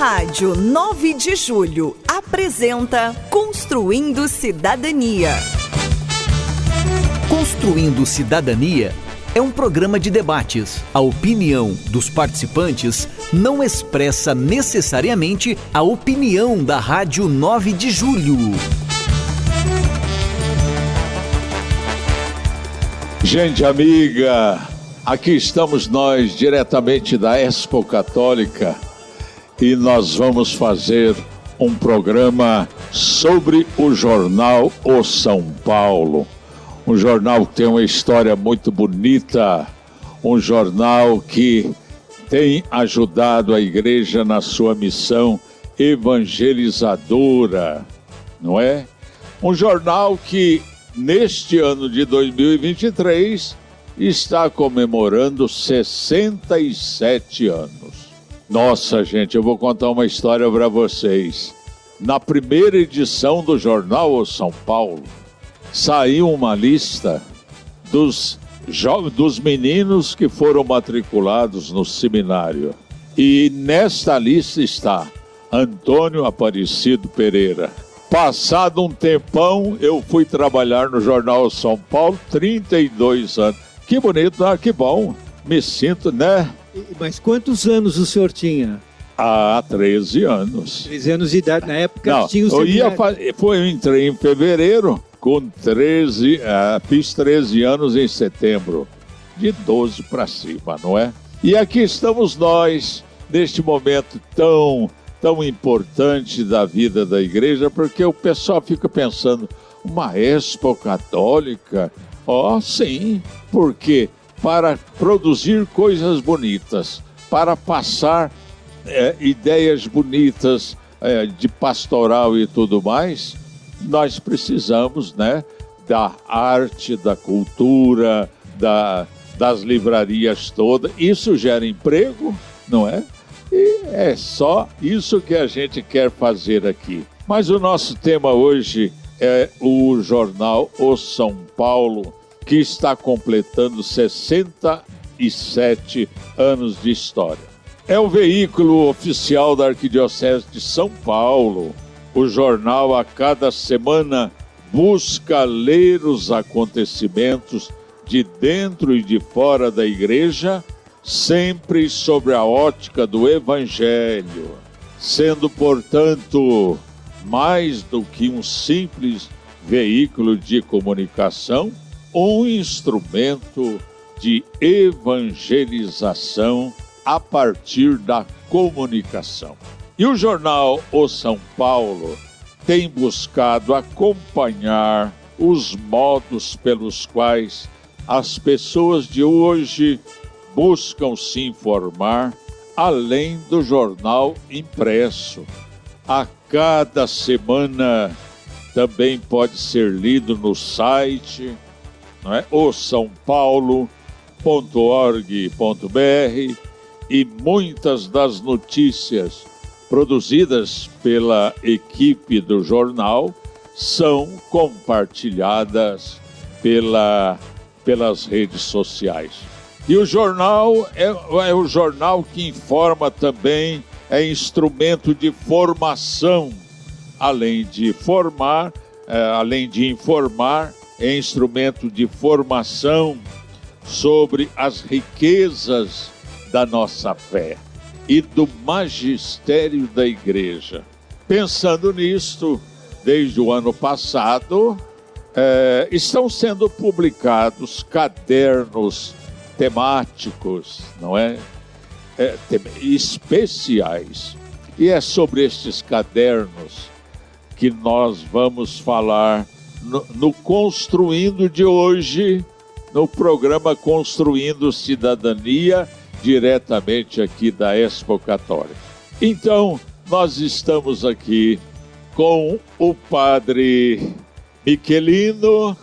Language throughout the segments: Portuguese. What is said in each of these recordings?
Rádio 9 de Julho apresenta Construindo Cidadania. Construindo Cidadania é um programa de debates. A opinião dos participantes não expressa necessariamente a opinião da Rádio 9 de Julho. Gente amiga, aqui estamos nós diretamente da Expo Católica e nós vamos fazer um programa sobre o jornal O São Paulo. Um jornal que tem uma história muito bonita, um jornal que tem ajudado a igreja na sua missão evangelizadora, não é? Um jornal que neste ano de 2023 está comemorando 67 anos. Nossa, gente, eu vou contar uma história para vocês. Na primeira edição do jornal O São Paulo, saiu uma lista dos, dos meninos que foram matriculados no seminário. E nesta lista está Antônio Aparecido Pereira. Passado um tempão, eu fui trabalhar no Jornal São Paulo, 32 anos. Que bonito, ah, que bom. Me sinto, né? Mas quantos anos o senhor tinha? Há 13 anos. 13 anos de idade. Na época Não, tinha o eu, ia seminário. fa... eu entrei em fevereiro, com 13, ah, fiz 13 anos em setembro. De 12 para cima, não é? E aqui estamos nós, neste momento tão, tão importante da vida da igreja, porque o pessoal fica pensando, uma expo católica? Ó, oh, sim, porque para produzir coisas bonitas, para passar é, ideias bonitas é, de pastoral e tudo mais, nós precisamos, né, da arte, da cultura, da, das livrarias todas. Isso gera emprego, não é? E é só isso que a gente quer fazer aqui. Mas o nosso tema hoje é o jornal O São Paulo, que está completando 67 anos de história. É o veículo oficial da Arquidiocese de São Paulo. O jornal a cada semana busca ler os acontecimentos de dentro e de fora da igreja, sempre sob a ótica do Evangelho, sendo, portanto, mais do que um simples veículo de comunicação, um instrumento de evangelização a partir da comunicação. E o jornal O São Paulo tem buscado acompanhar os modos pelos quais as pessoas de hoje buscam se informar além do jornal impresso. A cada semana também pode ser lido no site não é? o São Paulo.org.br e muitas das notícias produzidas pela equipe do jornal são compartilhadas pela, pelas redes sociais. E o jornal é, é o jornal que informa também, é instrumento de formação, além de formar, é, além de informar, é instrumento de formação sobre as riquezas da nossa fé e do magistério da igreja. Pensando nisto, desde o ano passado, é, estão sendo publicados cadernos temáticos, não é? é especiais. E é sobre estes cadernos que nós vamos falar no, no Construindo de hoje, no programa Construindo Cidadania, diretamente aqui da Expo Católica. Então, nós estamos aqui com o padre Miquelino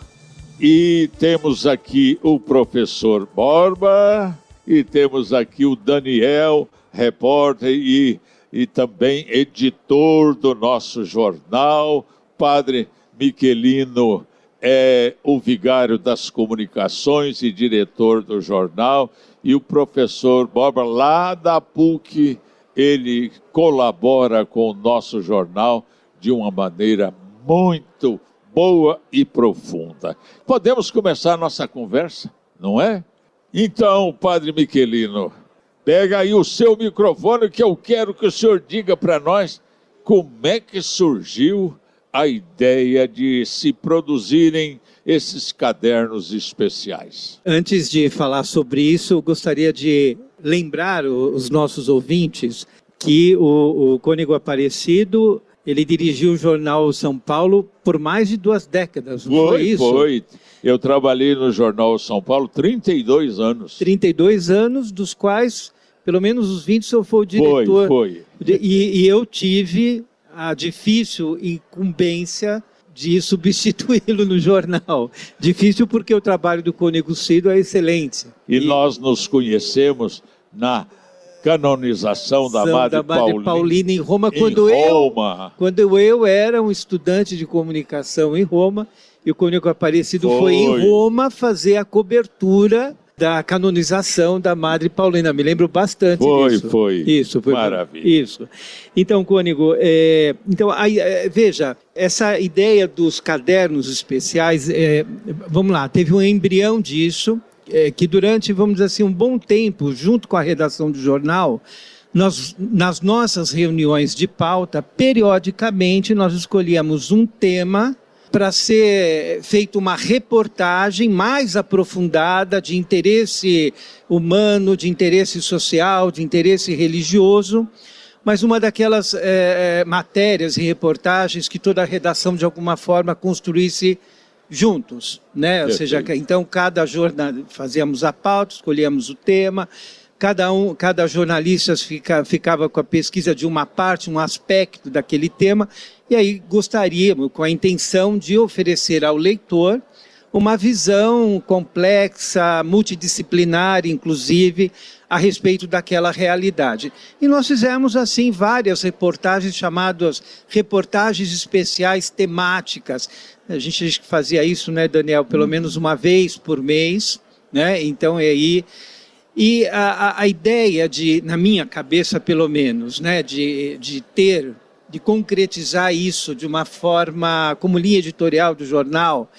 e temos aqui o professor Borba e temos aqui o Daniel, repórter e, e também editor do nosso jornal. Padre, Miquelino é o vigário das comunicações e diretor do jornal, e o professor Boba, lá da PUC, ele colabora com o nosso jornal de uma maneira muito boa e profunda. Podemos começar a nossa conversa, não é? Então, Padre Miquelino, pega aí o seu microfone que eu quero que o senhor diga para nós como é que surgiu a ideia de se produzirem esses cadernos especiais. Antes de falar sobre isso, eu gostaria de lembrar os nossos ouvintes que o, o Cônego Aparecido ele dirigiu o jornal São Paulo por mais de duas décadas, não foi, foi isso? Foi, Eu trabalhei no jornal São Paulo 32 anos. 32 anos, dos quais pelo menos os 20 o senhor foi o diretor. Foi, foi. E, e eu tive a difícil incumbência de substituí-lo no jornal. Difícil porque o trabalho do Cônego Cido é excelente. E, e, nós nos conhecemos na canonização da Madre, da Madre Paulina, Paulina, em Roma, em quando, Roma. Eu, quando eu era um estudante de comunicação em Roma, e o Cônego Aparecido foi. foi em Roma fazer a cobertura da canonização da Madre Paulina. Me lembro bastante foi, disso. Foi, Isso, foi. Maravilha. Isso. Então, Cônigo, é, então, aí, é, veja, essa ideia dos cadernos especiais, é, vamos lá, teve um embrião disso, é, que durante, vamos dizer assim, um bom tempo, junto com a redação do jornal, nós, nas nossas reuniões de pauta, periodicamente nós escolhíamos um tema para ser feita uma reportagem mais aprofundada de interesse humano, de interesse social, de interesse religioso, mas uma daquelas é, matérias e reportagens que toda a redação de alguma forma construísse juntos, né? Ou seja, então cada jornal fazíamos a pauta, escolhíamos o tema, cada um, cada jornalista fica, ficava com a pesquisa de uma parte, um aspecto daquele tema, e aí gostaríamos, com a intenção de oferecer ao leitor uma visão complexa, multidisciplinar, inclusive, a respeito daquela realidade. E nós fizemos, assim, várias reportagens chamadas reportagens especiais temáticas. A gente fazia isso, né, Daniel, pelo menos uma vez por mês, né? Então, aí e a, a, ideia de, na minha cabeça pelo menos, né, de, de ter, de concretizar isso de uma forma, como linha editorial do jornal,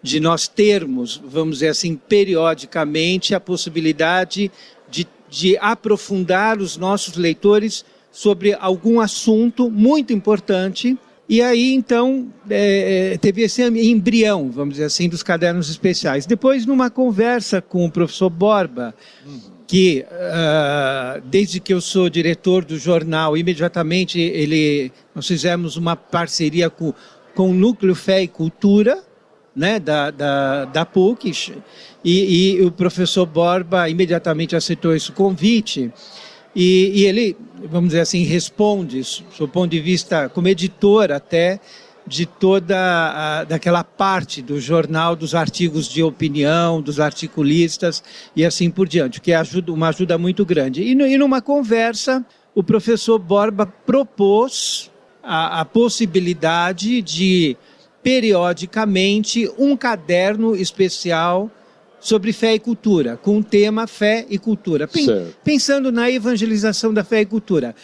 de nós termos, vamos dizer assim, periodicamente a possibilidade de, de aprofundar os nossos leitores sobre algum assunto muito importante. E aí, então, é, teve esse embrião, vamos dizer assim, dos cadernos especiais. Depois, numa conversa com o professor Borba, que uh, desde que eu sou diretor do jornal, imediatamente ele, nós fizemos uma parceria com, com o Núcleo Fé e Cultura, né, da, da, da PUC, e, e o professor Borba imediatamente aceitou esse convite, e, e ele, vamos dizer assim, responde, do ponto de vista, como editor até, de toda a, daquela parte do jornal, dos artigos de opinião, dos articulistas e assim por diante, que é ajuda, uma ajuda muito grande. E, e numa conversa, o professor Borba propôs a, a possibilidade de, periodicamente, um caderno especial sobre fé e cultura, com o tema fé e cultura, pensando na evangelização da fé e cultura.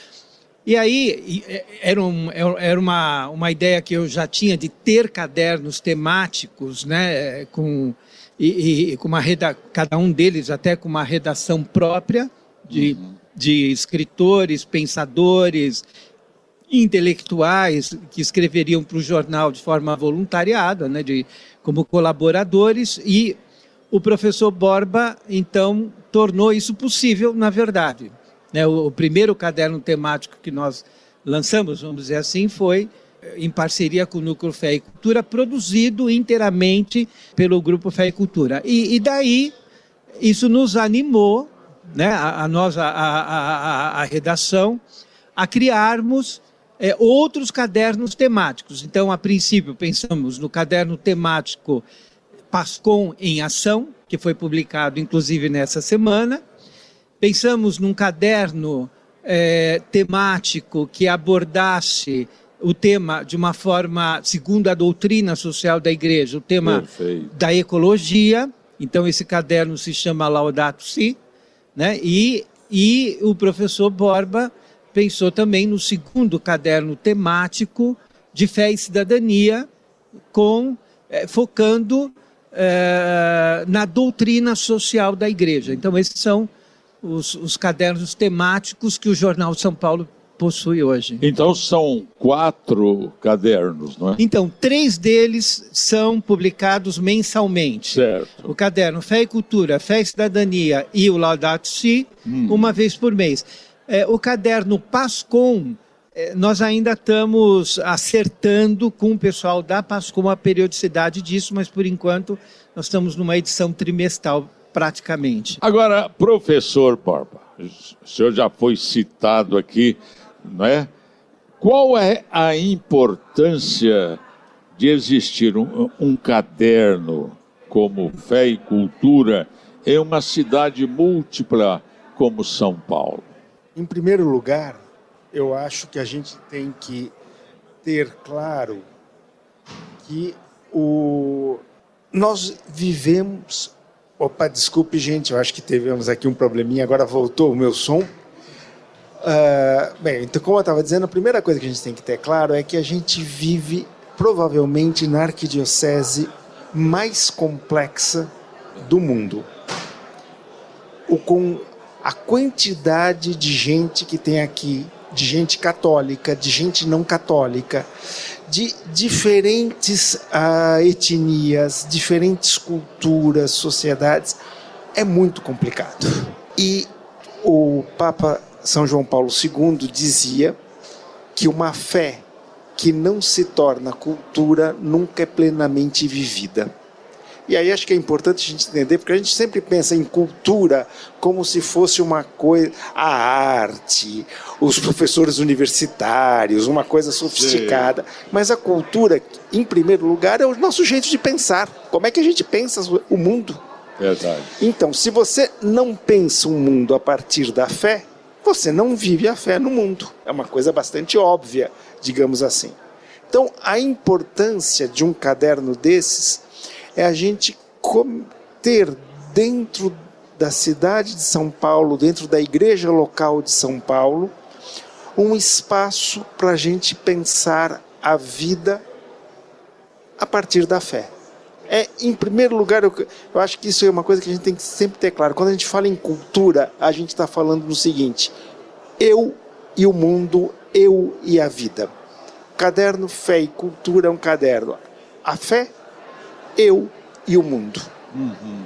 E aí era, um, era uma, uma ideia que eu já tinha de ter cadernos temáticos, né, com, e, e com uma reda, cada um deles até com uma redação própria de, uhum. de escritores, pensadores, intelectuais que escreveriam para o jornal de forma voluntariada, né, de, como colaboradores, e o professor Borba, então, tornou isso possível, na verdade. Né, o, primeiro caderno temático que nós lançamos, vamos dizer assim, foi eh, em parceria com o Núcleo Fé e Cultura, produzido inteiramente pelo Grupo Fé e Cultura. E, e daí, isso nos animou, né, a, a nós, a, a, a, redação, a criarmos é, outros cadernos temáticos. Então, a princípio, pensamos no caderno temático Pascom em Ação, que foi publicado inclusive nessa semana, Pensamos num caderno é, temático que abordasse o tema de uma forma, segundo a doutrina social da igreja, o tema Perfeito. da ecologia. Então, esse caderno se chama Laudato Si, né? e, e o professor Borba pensou também no segundo caderno temático de fé e cidadania, com é, focando é, na doutrina social da igreja. Então, esses são os, os cadernos temáticos que o Jornal São Paulo possui hoje. Então são quatro cadernos, não é? Então, três deles são publicados mensalmente. Certo. O caderno Fé e Cultura, Fé e Cidadania e o Laudato Si, hum. uma vez por mês. É, o caderno Pascom, nós ainda estamos acertando com o pessoal da Pascom a periodicidade disso, mas por enquanto nós estamos numa edição trimestral praticamente. Agora, professor Barba, o senhor já foi citado aqui não é? Qual é a importância de existir um, um caderno como Fé e Cultura em uma cidade múltipla como São Paulo? Em primeiro lugar, eu acho que a gente tem que ter claro que o nós vivemos. Opa, desculpe, gente, eu acho que tivemos aqui um probleminha, agora voltou o meu som. Uh, bem, então, como eu estava dizendo, a primeira coisa que a gente tem que ter claro é que a gente vive provavelmente na arquidiocese mais complexa do mundo. O, com a quantidade de gente que tem aqui, de gente católica, de gente não católica, de diferentes uh, etnias, diferentes culturas, sociedades, é muito complicado. E o Papa são João Paulo II dizia que uma fé que não se torna cultura nunca é plenamente vivida. E aí acho que é importante a gente entender, porque a gente sempre pensa em cultura como se fosse uma coisa, a arte, os professores universitários, uma coisa sofisticada. Sim. Mas a cultura, em primeiro lugar, é o nosso jeito de pensar. Como é que a gente pensa o mundo? Verdade. Então, se você não pensa um mundo a partir da fé, você não vive a fé no mundo. É uma coisa bastante óbvia, digamos assim. Então, a importância de um caderno desses é a gente ter dentro da cidade de São Paulo, dentro da igreja local de São Paulo, um espaço para a gente pensar a vida a partir da fé. É, em primeiro lugar, eu, eu acho que isso é uma coisa que a gente tem que sempre ter claro. Quando a gente fala em cultura, a gente está falando no seguinte: eu e o mundo, eu e a vida. Caderno Fé e Cultura é um caderno. A fé, eu e o mundo. Uhum.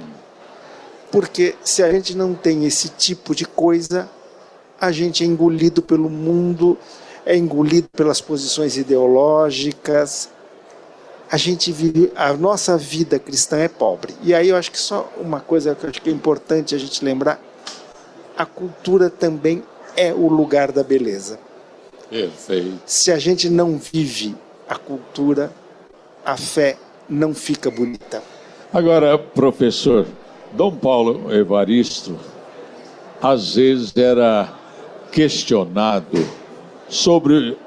Porque se a gente não tem esse tipo de coisa, a gente é engolido pelo mundo, é engolido pelas posições ideológicas, a gente vive, a nossa vida cristã é pobre. E aí eu acho que só uma coisa que eu acho que é importante a gente lembrar, a cultura também é o lugar da beleza. Perfeito. Se a gente não vive a cultura, a fé não fica bonita. Agora, professor, Dom Paulo Evaristo às vezes era questionado sobre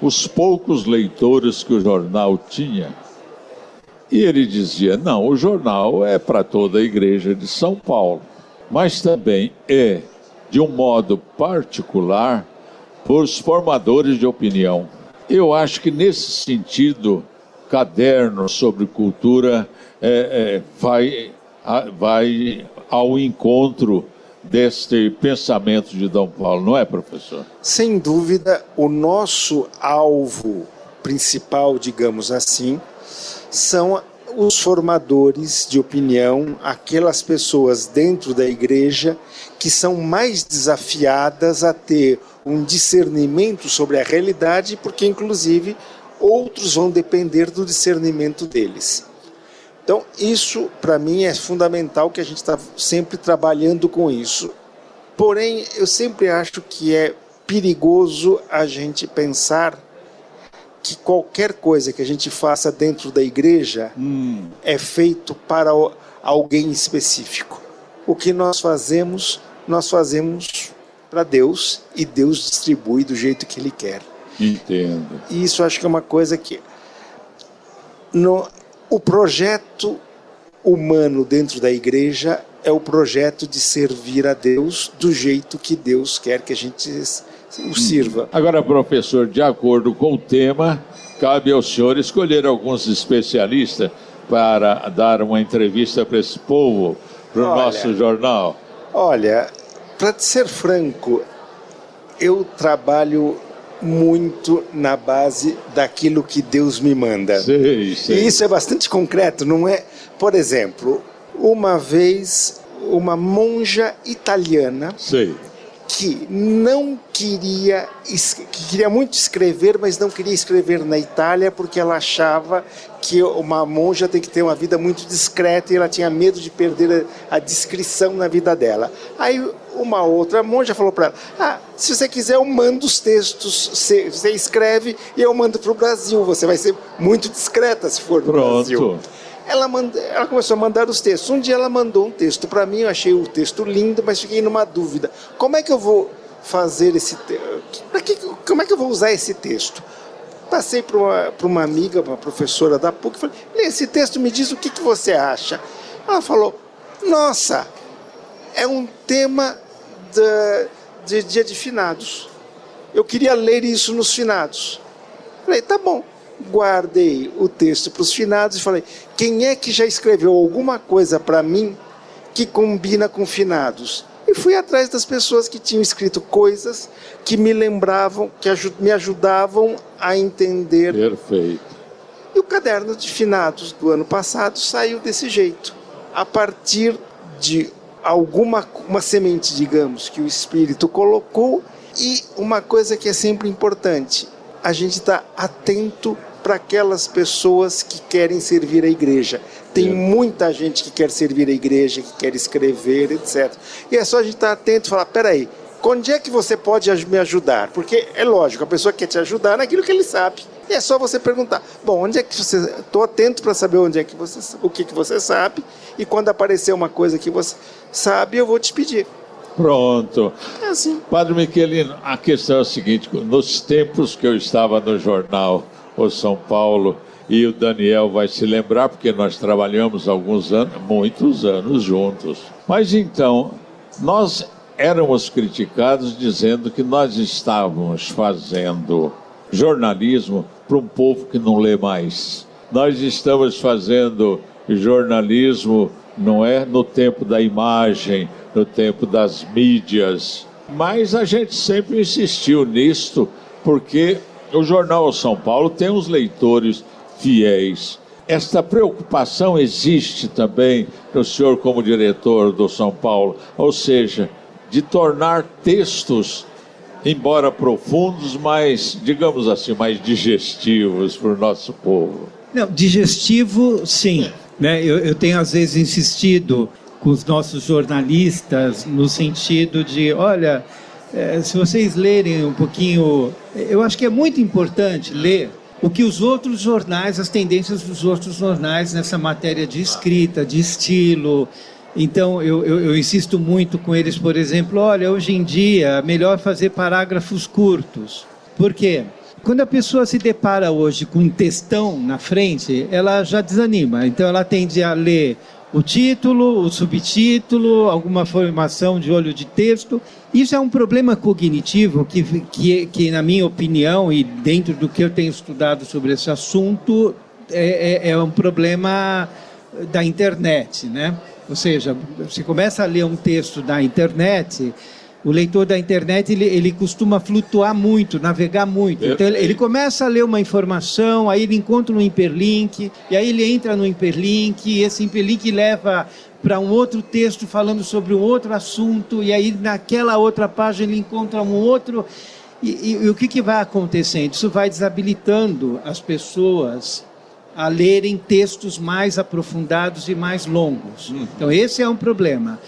os poucos leitores que o jornal tinha e ele dizia: não, o jornal é para toda a igreja de São Paulo, mas também é, de um modo particular, para os formadores de opinião. Eu acho que nesse sentido, caderno sobre cultura é, é, vai, vai ao encontro deste pensamento de Dom Paulo, não é, professor? Sem dúvida, o nosso alvo principal, digamos assim, são os formadores de opinião, aquelas pessoas dentro da igreja que são mais desafiadas a ter um discernimento sobre a realidade, porque inclusive outros vão depender do discernimento deles. Então, isso para mim é fundamental que a gente está sempre trabalhando com isso. Porém, eu sempre acho que é perigoso a gente pensar que qualquer coisa que a gente faça dentro da igreja hum. é feito para alguém específico. O que nós fazemos, nós fazemos para Deus e Deus distribui do jeito que Ele quer. Entendo. E isso acho que é uma coisa que no, o projeto humano dentro da igreja é o projeto de servir a Deus do jeito que Deus quer que a gente o sirva. Agora, professor, de acordo com o tema, cabe ao senhor escolher alguns especialistas para dar uma entrevista para esse povo, para o nosso jornal. Olha, para ser franco, eu trabalho muito na base daquilo que Deus me manda. Sei, sei. E isso é bastante concreto, não é? Por exemplo, uma vez uma monja italiana sei. Que não queria que queria muito escrever, mas não queria escrever na Itália porque ela achava que uma monja tem que ter uma vida muito discreta e ela tinha medo de perder a, a discrição na vida dela. Aí uma outra monja falou para ela: ah, se você quiser, eu mando os textos, você, você escreve e eu mando para o Brasil. Você vai ser muito discreta se for no Pronto. Brasil. Ela, manda, ela começou a mandar os textos. Um dia ela mandou um texto para mim, eu achei o texto lindo, mas fiquei numa dúvida. Como é que eu vou fazer esse texto? Como é que eu vou usar esse texto? Passei para uma, uma amiga, uma professora da PUC, e falei: lê esse texto, me diz o que, que você acha. Ela falou: nossa, é um tema da, de dia de finados. Eu queria ler isso nos finados. Falei, tá bom. Guardei o texto para os finados e falei: quem é que já escreveu alguma coisa para mim que combina com finados? E fui atrás das pessoas que tinham escrito coisas que me lembravam, que me ajudavam a entender. Perfeito. E o caderno de finados do ano passado saiu desse jeito. A partir de alguma uma semente, digamos, que o Espírito colocou e uma coisa que é sempre importante, a gente está atento para aquelas pessoas que querem servir a igreja. Tem é. muita gente que quer servir a igreja, que quer escrever, etc. E é só a gente estar atento e falar: peraí, onde é que você pode me ajudar? Porque é lógico, a pessoa quer te ajudar naquilo que ele sabe. E é só você perguntar: bom, onde é que você. Estou atento para saber onde é que você, o que, que você sabe, e quando aparecer uma coisa que você sabe, eu vou te pedir. Pronto. É assim. Padre Miquelino, a questão é a seguinte: nos tempos que eu estava no jornal O São Paulo, e o Daniel vai se lembrar, porque nós trabalhamos alguns anos, muitos anos juntos. Mas então, nós éramos criticados dizendo que nós estávamos fazendo jornalismo para um povo que não lê mais. Nós estamos fazendo jornalismo, não é no tempo da imagem, no tempo das mídias. Mas a gente sempre insistiu nisto, porque o jornal São Paulo tem os leitores fiéis. Esta preocupação existe também no senhor como diretor do São Paulo, ou seja, de tornar textos embora profundos, mas, digamos assim, mais digestivos para o nosso povo. Não, digestivo, sim. Né? Eu, eu tenho, às vezes, insistido com os nossos jornalistas no sentido de, olha, é, se vocês lerem um pouquinho, eu acho que é muito importante ler o que os outros jornais, as tendências dos outros jornais nessa matéria de escrita, de estilo, então, eu, eu, eu, insisto muito com eles, por exemplo, olha, hoje em dia é melhor fazer parágrafos curtos. Por quê? Quando a pessoa se depara hoje com um textão na frente, ela já desanima. Então, ela tende a ler o título, o subtítulo, alguma formação de olho de texto. Isso é um problema cognitivo que, que, que na minha opinião, e dentro do que eu tenho estudado sobre esse assunto, é, é, é um problema da internet, né? Ou seja, você começa a ler um texto da internet, o leitor da internet ele, ele costuma flutuar muito, navegar muito. Então ele, ele, começa a ler uma informação, aí ele encontra um hiperlink, e aí ele entra no hiperlink, e esse hiperlink leva para um outro texto falando sobre um outro assunto, e aí naquela outra página ele encontra um outro. E, e, e o que, que vai acontecendo? Isso vai desabilitando as pessoas a lerem textos mais aprofundados e mais longos. Uhum. Então, esse é um problema.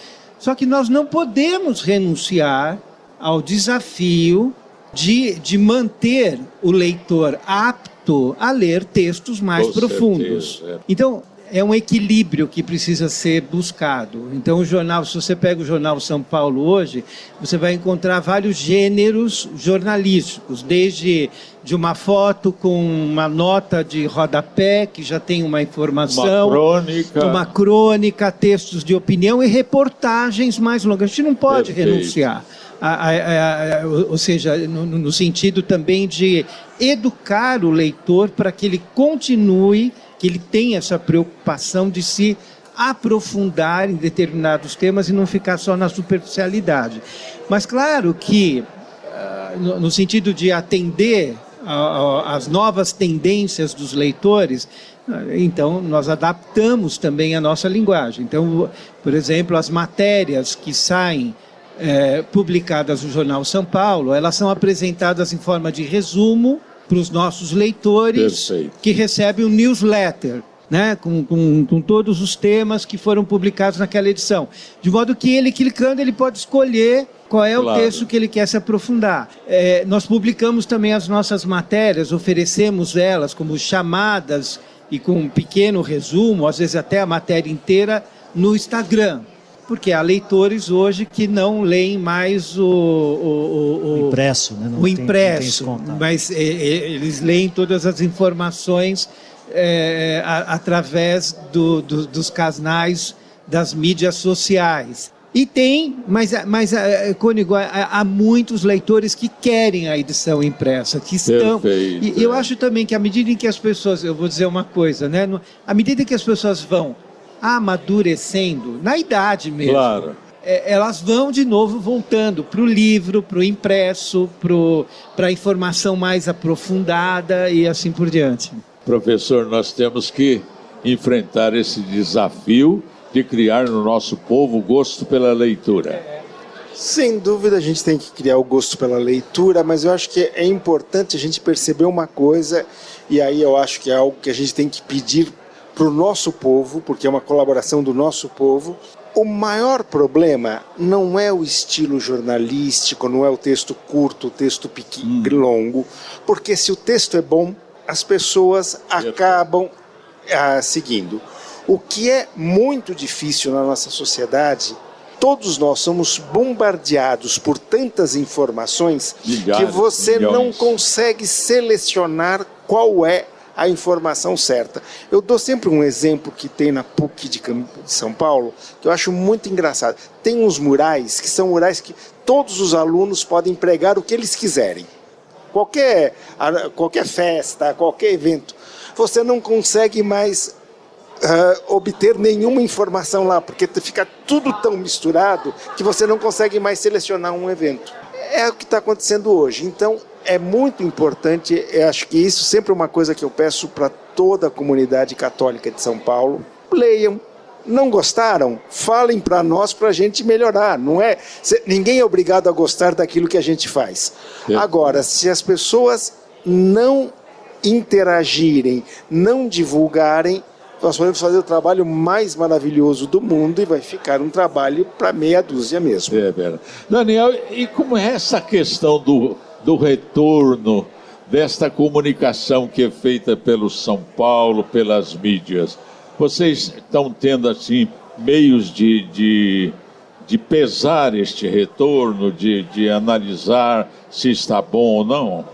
Só que nós não podemos renunciar ao desafio de, de manter o leitor apto a ler textos mais Com profundos. Certeza. É. Então, é um equilíbrio que precisa ser buscado. Então, o jornal, se você pega o jornal São Paulo hoje, você vai encontrar vários gêneros jornalísticos, desde de uma foto com uma nota de rodapé, que já tem uma informação, uma crônica, uma crônica textos de opinião e reportagens mais longas. A gente não pode Perfeito. renunciar. a, a, a, ou seja, no, no sentido também de educar o leitor para que ele continue, que ele tenha essa preocupação de se aprofundar em determinados temas e não ficar só na superficialidade. Mas claro que, ah, no sentido de atender as novas tendências dos leitores, então nós adaptamos também a nossa linguagem. Então, por exemplo, as matérias que saem é, publicadas no Jornal São Paulo, elas são apresentadas em forma de resumo para os nossos leitores Perfeito. que recebem um newsletter né, com, com, com, todos os temas que foram publicados naquela edição. De modo que ele, clicando, ele pode escolher qual é claro. o texto que ele quer se aprofundar. É, nós publicamos também as nossas matérias, oferecemos elas como chamadas e com um pequeno resumo, às vezes até a matéria inteira, no Instagram. Porque há leitores hoje que não leem mais o, o, o, o impresso, né? Não o tem, impresso, mas é, é, eles leem todas as informações é, a, através do, do, dos canais das mídias sociais. E tem, mas, mas é, Cônigo, há, há, muitos leitores que querem a edição impressa, que estão. Perfeito, e eu acho também que à medida em que as pessoas, eu vou dizer uma coisa, né? À medida que as pessoas vão amadurecendo, na idade mesmo. Claro. É, elas vão de novo voltando para o livro, para o impresso, para a informação mais aprofundada e assim por diante. Professor, nós temos que enfrentar esse desafio de criar no nosso povo o gosto pela leitura. Sem dúvida a gente tem que criar o gosto pela leitura, mas eu acho que é importante a gente perceber uma coisa, e aí eu acho que é algo que a gente tem que pedir para o nosso povo, porque é uma colaboração do nosso povo. O maior problema não é o estilo jornalístico, não é o texto curto, o texto pequeno, hum. longo, porque se o texto é bom, as pessoas acabam ah, seguindo. O que é muito difícil na nossa sociedade, todos nós somos bombardeados por tantas informações milhares, que você milhões. não consegue selecionar qual é a informação certa. Eu dou sempre um exemplo que tem na PUC de São Paulo, que eu acho muito engraçado. Tem uns murais que são murais que todos os alunos podem pregar o que eles quiserem qualquer, qualquer festa, qualquer evento, você não consegue mais uh, obter nenhuma informação lá, porque fica tudo tão misturado que você não consegue mais selecionar um evento. É o que está acontecendo hoje. Então, é muito importante, eu acho que isso sempre é uma coisa que eu peço para toda a comunidade católica de São Paulo. Leiam, não gostaram, falem para nós para a gente melhorar. Não é ninguém é obrigado a gostar daquilo que a gente faz. É. Agora, se as pessoas não interagirem, não divulgarem, nós podemos fazer o trabalho mais maravilhoso do mundo e vai ficar um trabalho para meia dúzia mesmo. É verdade. Daniel, e como é essa questão do, do retorno desta comunicação que é feita pelo São Paulo, pelas mídias? Vocês estão tendo assim meios de, de, de pesar este retorno, de, de analisar se está bom ou não?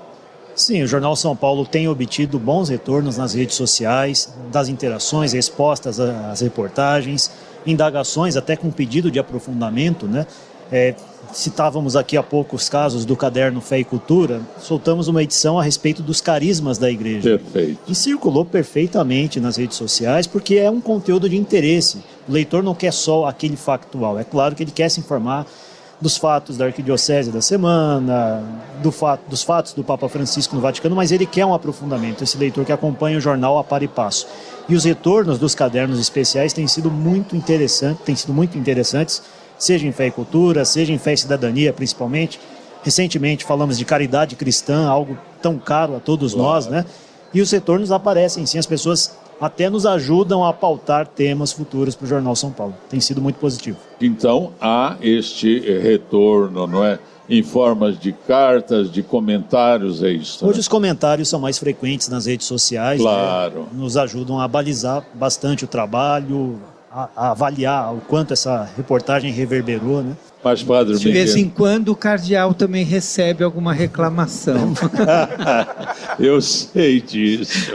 Sim, o Jornal São Paulo tem obtido bons retornos nas redes sociais, das interações, respostas às reportagens, indagações, até com pedido de aprofundamento, né? É, citávamos aqui há pouco os casos do caderno Fé e Cultura, soltamos uma edição a respeito dos carismas da igreja. Perfeito. E circulou perfeitamente nas redes sociais, porque é um conteúdo de interesse. O leitor não quer só aquele factual. É claro que ele quer se informar dos fatos da arquidiocese da semana, do fato, dos fatos do Papa Francisco no Vaticano, mas ele quer um aprofundamento, esse leitor que acompanha o jornal a par e passo. E os retornos dos cadernos especiais têm sido muito interessantes, têm sido muito interessantes seja em fé e cultura, seja em fé e cidadania, principalmente. Recentemente falamos de caridade cristã, algo tão caro a todos claro. nós, né? E os retornos aparecem, sim, as pessoas até nos ajudam a pautar temas futuros para o Jornal São Paulo. Tem sido muito positivo. Então há este retorno, não é? Em formas de cartas, de comentários, é isso. Hoje né? os comentários são mais frequentes nas redes sociais. Né? Claro. Né? Nos ajudam a balizar bastante o trabalho, a, avaliar o quanto essa reportagem reverberou, né? Mas, Padre De vez em quando o cardeal também recebe alguma reclamação. eu sei disso.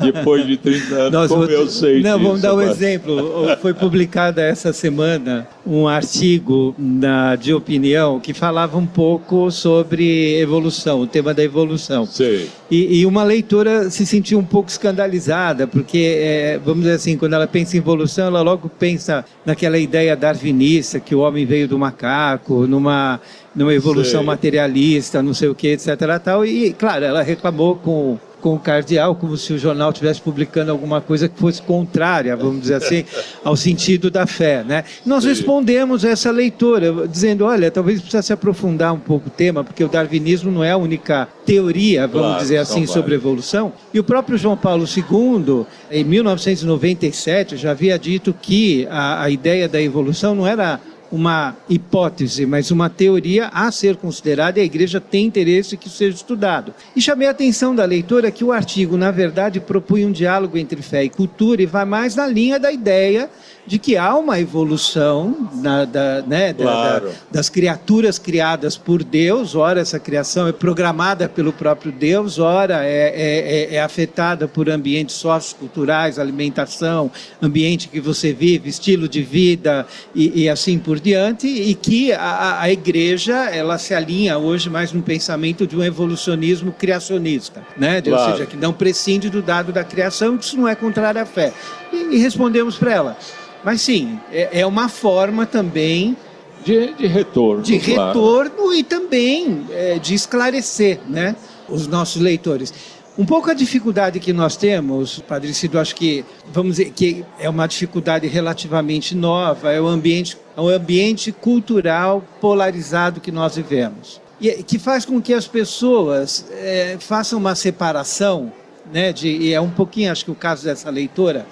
Depois de 30 anos, Nós como vou... eu sei Não, disso. Vamos dar um mas... exemplo. Foi publicado essa semana um artigo na, de opinião que falava um pouco sobre evolução, o tema da evolução. Sei. E, e uma leitora se sentiu um pouco escandalizada, porque, é, vamos dizer assim, quando ela pensa em evolução, ela logo pensa naquela ideia darwinista, que o homem veio do macaco, numa, numa evolução Sei. materialista, não sei o que, etc. Tal. E, claro, ela reclamou com com o cardeal, como se o jornal estivesse publicando alguma coisa que fosse contrária, vamos dizer assim, ao sentido da fé. Né? Nós Sim. respondemos a essa leitora, dizendo, olha, talvez precisa se aprofundar um pouco o tema, porque o darwinismo não é a única teoria, vamos claro, dizer assim, sobre evolução. E o próprio João Paulo II, em 1997, já havia dito que a, a ideia da evolução não era uma hipótese, mas uma teoria a ser considerada e a igreja tem interesse que seja estudado. E chamei a atenção da leitora que o artigo, na verdade, propõe um diálogo entre fé e cultura e vai mais na linha da ideia de que há uma evolução na, da, né, claro. da, da, das criaturas criadas por Deus, ora essa criação é programada pelo próprio Deus, ora é, é, é, é afetada por ambientes socioculturais, alimentação, ambiente que você vive, estilo de vida e, e assim por diante, e que a, a, igreja ela se alinha hoje mais no pensamento de um evolucionismo criacionista, né? Claro. ou seja, que não prescinde do dado da criação, isso não é contrário à fé. E, e respondemos para ela. Mas sim, é, é uma forma também de, de retorno. De claro. retorno e também é, de esclarecer né, os nossos leitores. Um pouco a dificuldade que nós temos, Padre Cido, acho que vamos dizer que é uma dificuldade relativamente nova, é o ambiente, é o ambiente cultural polarizado que nós vivemos. E que faz com que as pessoas é, façam uma separação, né, de, e é um pouquinho, acho que o caso dessa leitora,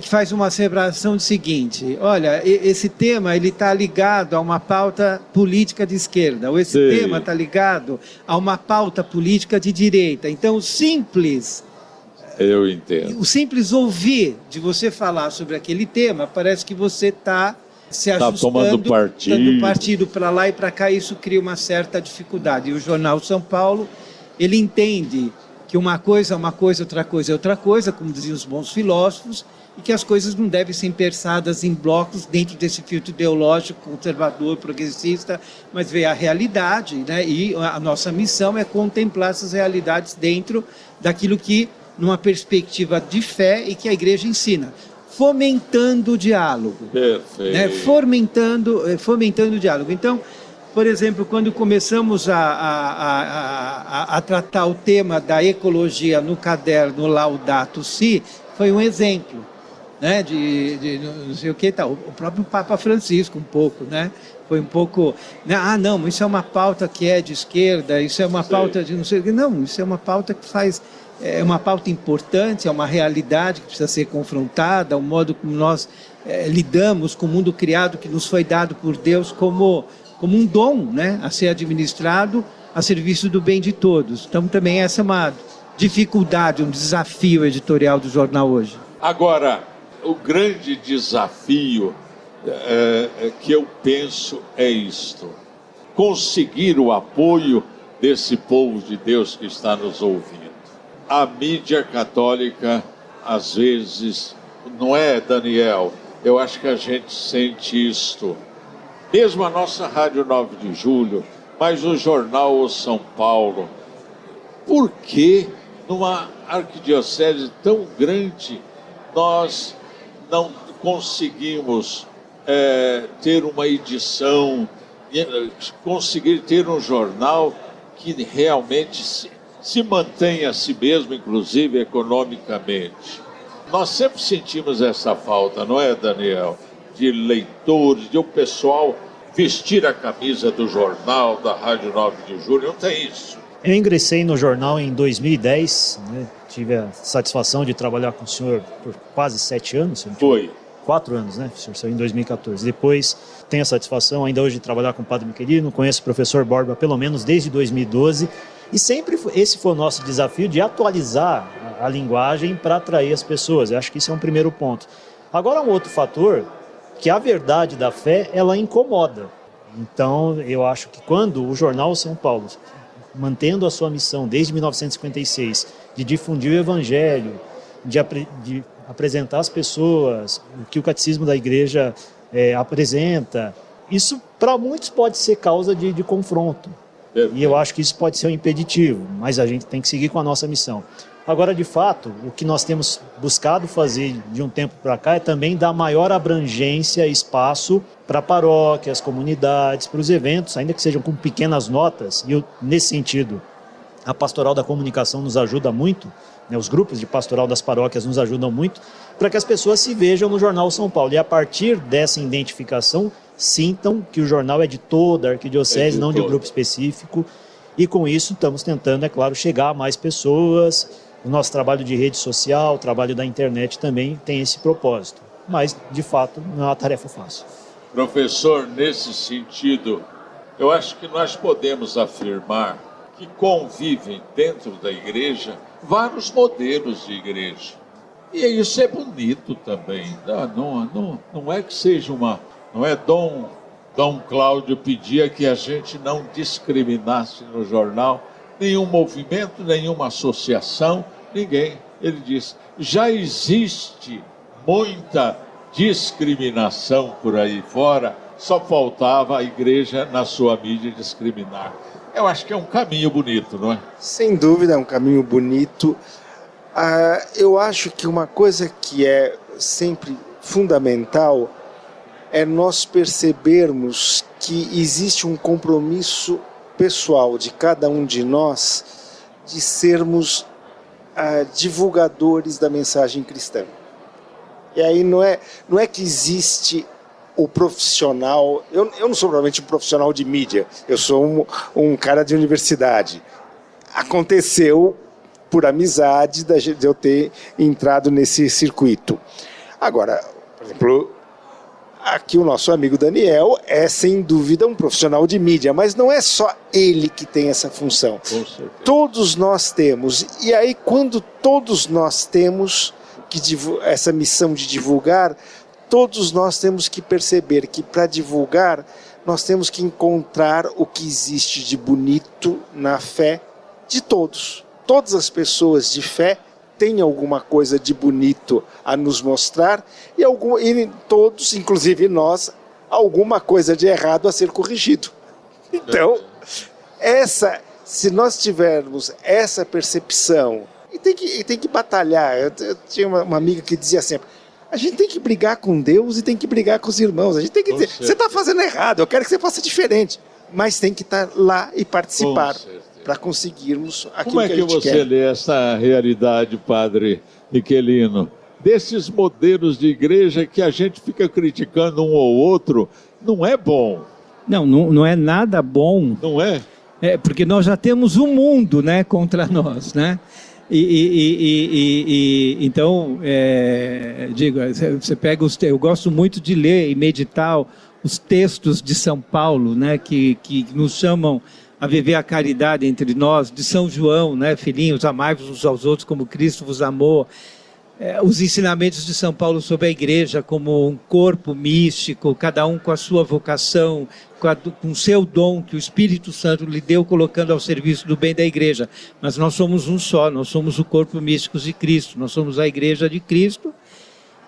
que faz uma celebração de seguinte: olha, esse tema ele está ligado a uma pauta política de esquerda, ou esse Sim. tema está ligado a uma pauta política de direita. Então, o simples. Eu entendo. O simples ouvir de você falar sobre aquele tema, parece que você está se tá ajustando, tomando partido, dando partido para lá e para cá, isso cria uma certa dificuldade. E o jornal São Paulo, ele entende que uma coisa é uma coisa, outra coisa é outra coisa, como diziam os bons filósofos, e que as coisas não devem ser pensadas em blocos dentro desse filtro ideológico conservador, progressista, mas ver a realidade, né? E a nossa missão é contemplar essas realidades dentro daquilo que, numa perspectiva de fé e que a igreja ensina fomentando o diálogo. Perfeito. Né? Fomentando, eh, fomentando o diálogo. Então, por exemplo, quando começamos a, a, a, a, tratar o tema da ecologia no caderno Laudato Si, foi um exemplo né, de, de não sei o que tal. O próprio Papa Francisco um pouco, né? Foi um pouco, né, ah, não, isso é uma pauta que é de esquerda, isso é uma pauta de não sei o que. Não, isso é uma pauta que faz é uma pauta importante, é uma realidade que precisa ser confrontada, o modo como nós é, lidamos com o mundo criado que nos foi dado por Deus como como um dom, né, a ser administrado a serviço do bem de todos. Então também essa é uma dificuldade, um desafio editorial do jornal hoje. Agora, o grande desafio é, é, que eu penso é isto: conseguir o apoio desse povo de Deus que está nos ouvindo. A mídia católica, às vezes, não é, Daniel? Eu acho que a gente sente isto. Mesmo a nossa Rádio 9 de Julho, mas o jornal o São Paulo. Por que numa arquidiocese tão grande nós não conseguimos é, ter uma edição, conseguir ter um jornal que realmente se, se mantenha a si mesmo, inclusive economicamente. Nós sempre sentimos essa falta, não é, Daniel? De leitores, de o pessoal vestir a camisa do jornal, da Rádio 9 de Julho, não tem isso. Eu ingressei no jornal em 2010, né? tive a satisfação de trabalhar com o senhor por quase sete anos. Foi. Quatro anos, né? O senhor saiu em 2014. Depois tenho a satisfação ainda hoje de trabalhar com o Padre Miquelino, conheço o professor Borba pelo menos desde 2012. E sempre esse foi o nosso desafio de atualizar a, a linguagem para atrair as pessoas. Eu acho que isso é um primeiro ponto. Agora, um outro fator, que a verdade da fé, ela incomoda. Então, eu acho que quando o jornal São Paulo, mantendo a sua missão desde 1956 de difundir o evangelho, de, apre de apresentar às pessoas o que o catecismo da igreja é, apresenta, isso para muitos pode ser causa de, de confronto. E eu acho que isso pode ser um impeditivo, mas a gente tem que seguir com a nossa missão. Agora, de fato, o que nós temos buscado fazer de um tempo para cá é também dar maior abrangência e espaço para paróquias, comunidades, para os eventos, ainda que sejam com pequenas notas. E eu, nesse sentido, a pastoral da comunicação nos ajuda muito, né, os grupos de pastoral das paróquias nos ajudam muito, para que as pessoas se vejam no Jornal São Paulo. E a partir dessa identificação, sintam que o jornal é de toda a arquidiocese, é de não de um grupo específico. E com isso estamos tentando, é claro, chegar a mais pessoas. O nosso trabalho de rede social, o trabalho da internet também tem esse propósito. Mas, de fato, não é uma tarefa fácil. Professor, nesse sentido, eu acho que nós podemos afirmar que convivem dentro da igreja vários modelos de igreja. E isso é bonito também. Não, não, não, não é que seja uma não é Dom, Dom Cláudio pedia que a gente não discriminasse no jornal nenhum movimento, nenhuma associação, ninguém. Ele diz: já existe muita discriminação por aí fora, só faltava a igreja na sua mídia discriminar. Eu acho que é um caminho bonito, não é? Sem dúvida, é um caminho bonito. Ah, eu acho que uma coisa que é sempre fundamental é nós percebermos que existe um compromisso pessoal de cada um de nós de sermos ah, divulgadores da mensagem cristã. E aí não é, não é que existe o profissional. Eu, eu não sou provavelmente um profissional de mídia, eu sou um, um cara de universidade. Aconteceu por amizade de eu ter entrado nesse circuito. Agora, por exemplo, Aqui o nosso amigo Daniel é sem dúvida um profissional de mídia, mas não é só ele que tem essa função. Todos nós temos. E aí quando todos nós temos que essa missão de divulgar, todos nós temos que perceber que para divulgar nós temos que encontrar o que existe de bonito na fé de todos. Todas as pessoas de fé tem alguma coisa de bonito a nos mostrar e, algum, e todos, inclusive nós, alguma coisa de errado a ser corrigido. Então, essa, se nós tivermos essa percepção, e tem que, e tem que batalhar. Eu, eu tinha uma, uma, amiga que dizia sempre: a gente tem que brigar com Deus e tem que brigar com os irmãos. A gente tem que dizer: você está fazendo errado, eu quero que você faça diferente. Mas tem que estar tá lá e participar para conseguirmos aquilo Como é que, que, você quer. lê essa realidade, padre Miquelino? Desses modelos de igreja que a gente fica criticando um ou outro, não é bom. Não, não, não é nada bom. Não é? É, porque nós já temos um mundo né, contra nós, né? E, e, e, e então, é, digo, você pega os. Eu gosto muito de ler e meditar os textos de São Paulo, né, que, que nos chamam a viver a caridade entre nós, de São João, né, filhinhos, amai-vos uns aos outros como Cristo vos amou. É, os ensinamentos de São Paulo sobre a igreja como um corpo místico, cada um com a sua vocação, com o seu dom que o Espírito Santo lhe deu, colocando ao serviço do bem da igreja. Mas nós somos um só, nós somos o corpo místico de Cristo, nós somos a igreja de Cristo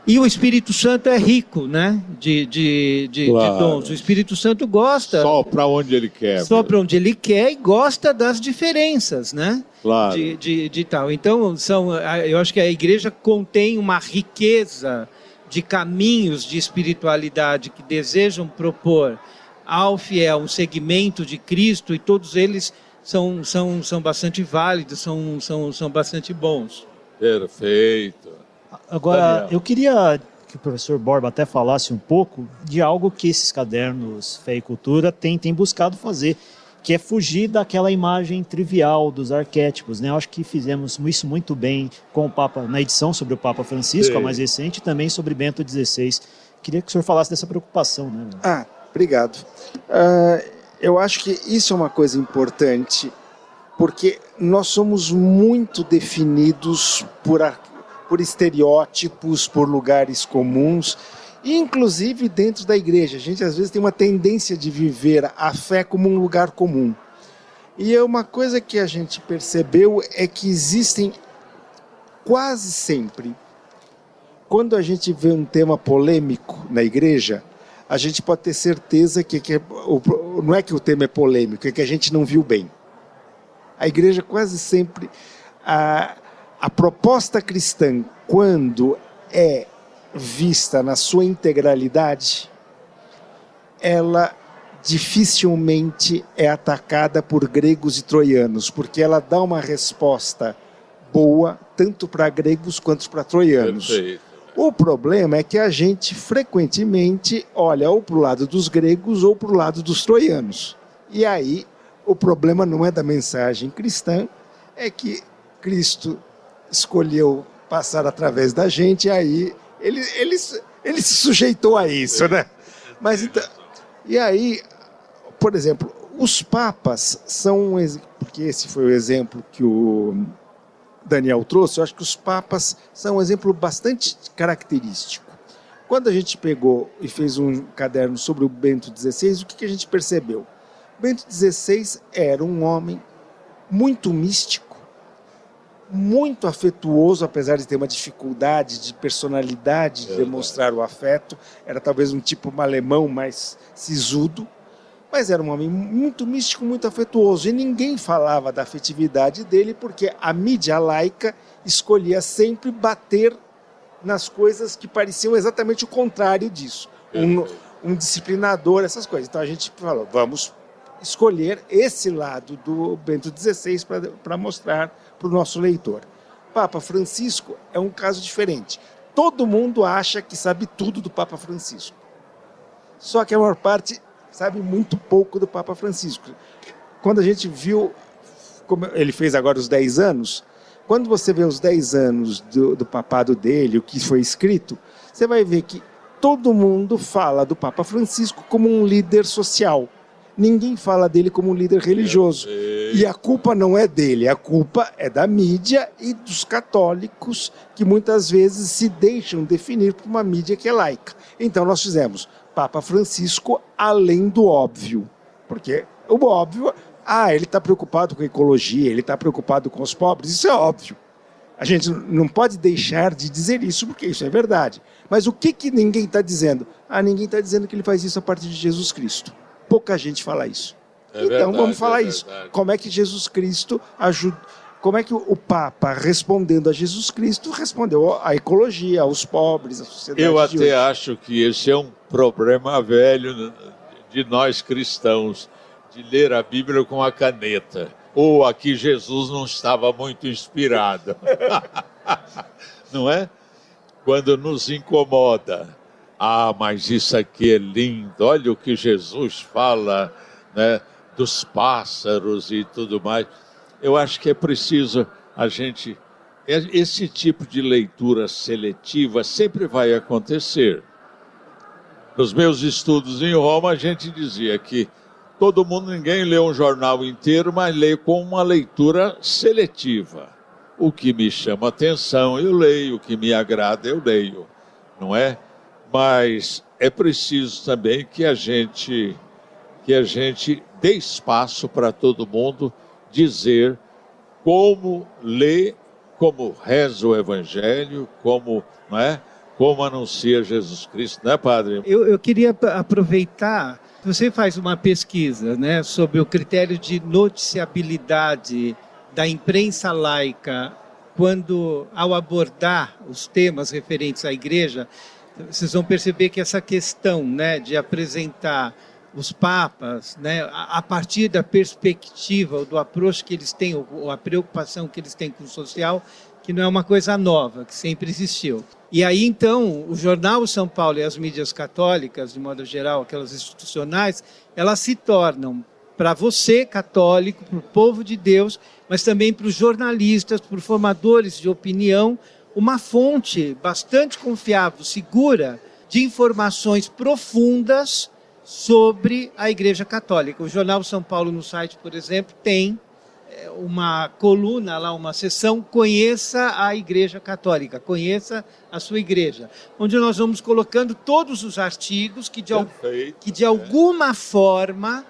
e o Espírito Santo é rico, né? De, de, de, claro. de dons. O Espírito Santo gosta. Só para onde ele quer. Só para onde ele quer e gosta das diferenças, né? Claro. De, de, de, tal. Então, são, eu acho que a igreja contém uma riqueza de caminhos de espiritualidade que desejam propor ao fiel um segmento de Cristo e todos eles são, são, são bastante válidos, são, são, são bastante bons. Perfeito. Agora, Daniel. eu queria que o professor Borba até falasse um pouco de algo que esses cadernos Fé e Cultura têm, têm buscado fazer, que é fugir daquela imagem trivial dos arquétipos. Né? Eu acho que fizemos isso muito bem com o Papa na edição sobre o Papa Francisco, Sim. a mais recente, e também sobre Bento XVI. Queria que o senhor falasse dessa preocupação. Né? Ah, obrigado. Uh, eu acho que isso é uma coisa importante, porque nós somos muito definidos por arquétipos por estereótipos, por lugares comuns, inclusive dentro da igreja. A gente às vezes tem uma tendência de viver a fé como um lugar comum. E é uma coisa que a gente percebeu é que existem quase sempre, quando a gente vê um tema polêmico na igreja, a gente pode ter certeza que, que não é que o tema é polêmico, é que a gente não viu bem. A igreja quase sempre a, a proposta cristã, quando é vista na sua integralidade, ela dificilmente é atacada por gregos e troianos, porque ela dá uma resposta boa tanto para gregos quanto para troianos. Perfeito. O problema é que a gente frequentemente olha ou para o lado dos gregos ou para o lado dos troianos. E aí o problema não é da mensagem cristã, é que Cristo escolheu passar através da gente, e aí ele, ele, ele se sujeitou a isso, né? Mas então, e aí, por exemplo, os papas são porque esse foi o exemplo que o Daniel trouxe, eu acho que os papas são um exemplo bastante característico. Quando a gente pegou e fez um caderno sobre o Bento XVI, o que, que a gente percebeu? Bento XVI era um homem muito místico, muito afetuoso, apesar de ter uma dificuldade de personalidade, de demonstrar o afeto. Era talvez um tipo alemão mais sisudo, mas era um homem muito místico, muito afetuoso. E ninguém falava da afetividade dele porque a mídia laica escolhia sempre bater nas coisas que pareciam exatamente o contrário disso. Um, um disciplinador, essas coisas. Então a gente falou, vamos escolher esse lado do Bento XVI para mostrar para o nosso leitor. Papa Francisco é um caso diferente. Todo mundo acha que sabe tudo do Papa Francisco. Só que a maior parte sabe muito pouco do Papa Francisco. Quando a gente viu, como ele fez agora os 10 anos, quando você vê os 10 anos do, do papado dele, o que foi escrito, você vai ver que todo mundo fala do Papa Francisco como um líder social ninguém fala dele como um líder religioso. E a culpa não é dele, a culpa é da mídia e dos católicos que muitas vezes se deixam definir por uma mídia que é laica. Então nós fizemos Papa Francisco além do óbvio. Porque o óbvio, ah, ele está preocupado com a ecologia, ele está preocupado com os pobres, isso é óbvio. A gente não pode deixar de dizer isso, porque isso é verdade. Mas o que, que ninguém está dizendo? Ah, ninguém está dizendo que ele faz isso a partir de Jesus Cristo pouca gente fala isso. É então verdade, vamos falar é isso. Como é que Jesus Cristo ajuda? Como é que o Papa, respondendo a Jesus Cristo, respondeu à ecologia, aos pobres, à sociedade? Eu até acho que esse é um problema velho de nós cristãos, de ler a Bíblia com a caneta. Ou aqui Jesus não estava muito inspirado. não é? Quando nos incomoda ah, mas isso aqui é lindo. Olha o que Jesus fala, né, dos pássaros e tudo mais. Eu acho que é preciso a gente esse tipo de leitura seletiva sempre vai acontecer. Nos meus estudos em Roma, a gente dizia que todo mundo, ninguém lê um jornal inteiro, mas lê com uma leitura seletiva. O que me chama atenção, eu leio, o que me agrada, eu leio, não é? Mas é preciso também que a gente que a gente dê espaço para todo mundo dizer como lê, como reza o Evangelho, como, não é? como anuncia Jesus Cristo, né, Padre? Eu, eu queria aproveitar, você faz uma pesquisa né, sobre o critério de noticiabilidade da imprensa laica quando, ao abordar os temas referentes à igreja, vocês vão perceber que essa questão né, de apresentar os papas, né, a partir da perspectiva, do approach que eles têm, ou a preocupação que eles têm com o social, que não é uma coisa nova, que sempre existiu. E aí, então, o jornal São Paulo e as mídias católicas, de modo geral, aquelas institucionais, elas se tornam, para você, católico, para o povo de Deus, mas também para os jornalistas, para os formadores de opinião, uma fonte bastante confiável, segura, de informações profundas sobre a Igreja Católica. O Jornal São Paulo, no site, por exemplo, tem é, uma coluna lá, uma sessão, conheça a Igreja Católica, conheça a sua igreja, onde nós vamos colocando todos os artigos que de, Perfeito, que de alguma forma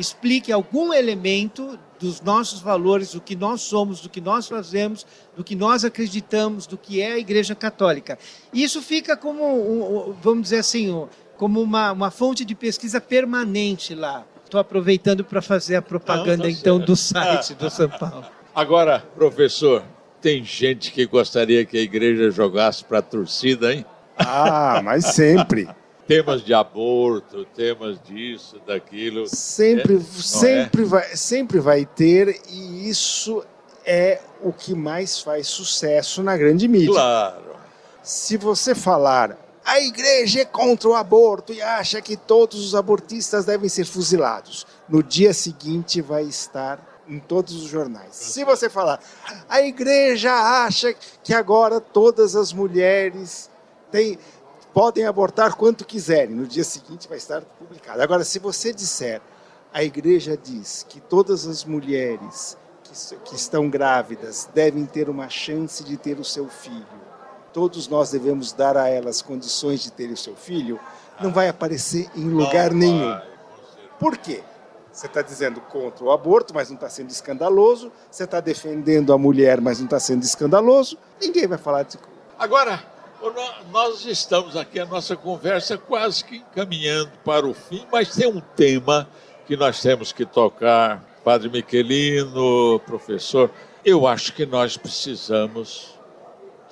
explique algum elemento dos nossos valores, do que nós somos, do que nós fazemos, do que nós acreditamos, do que é a Igreja Católica. Isso fica como, vamos dizer assim, como uma, uma fonte de pesquisa permanente lá. Estou aproveitando para fazer a propaganda, Não, tá então, do site do São Paulo. Agora, professor, tem gente que gostaria que a igreja jogasse para a torcida, hein? Ah, mas sempre temas de aborto, temas disso, daquilo. Sempre, é, sempre, é? vai, sempre vai ter, e isso é o que mais faz sucesso na grande mídia. Claro. Se você falar a igreja é contra o aborto e acha que todos os abortistas devem ser fuzilados, no dia seguinte vai estar em todos os jornais. Se você falar a igreja acha que agora todas as mulheres têm podem abortar quanto quiserem, no dia seguinte vai estar publicado. Agora, se você disser, a igreja diz que todas as mulheres que, que estão grávidas devem ter uma chance de ter o seu filho, todos nós devemos dar a elas condições de ter o seu filho, não vai aparecer em lugar nenhum. Por quê? Você está dizendo contra o aborto, mas não está sendo escandaloso. Você está defendendo a mulher, mas não está sendo escandaloso. Ninguém vai falar de. Agora, nós estamos aqui, a nossa conversa quase que encaminhando para o fim, mas tem um tema que nós temos que tocar. Padre Miquelino, professor, eu acho que nós precisamos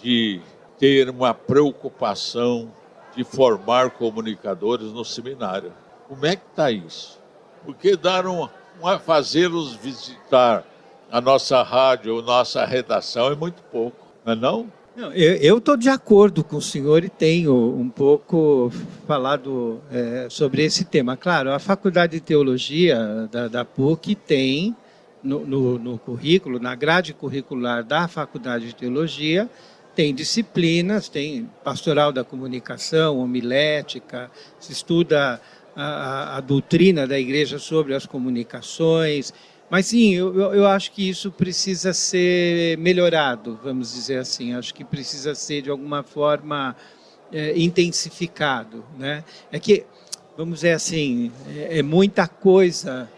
de ter uma preocupação de formar comunicadores no seminário. Como é que está isso? Porque dar um, um fazê-los visitar a nossa rádio, a nossa redação é muito pouco, não é não? Eu estou de acordo com o senhor e tenho um pouco falado é, sobre esse tema. Claro, a Faculdade de Teologia da, da PUC tem no, no, no, currículo, na grade curricular da Faculdade de Teologia, tem disciplinas, tem pastoral da comunicação, homilética, se estuda a, a, a doutrina da igreja sobre as comunicações, mas sim, eu, eu acho que isso precisa ser melhorado, vamos dizer assim. Acho que precisa ser, de alguma forma, é, intensificado. Né? É que, vamos dizer assim, é, é muita coisa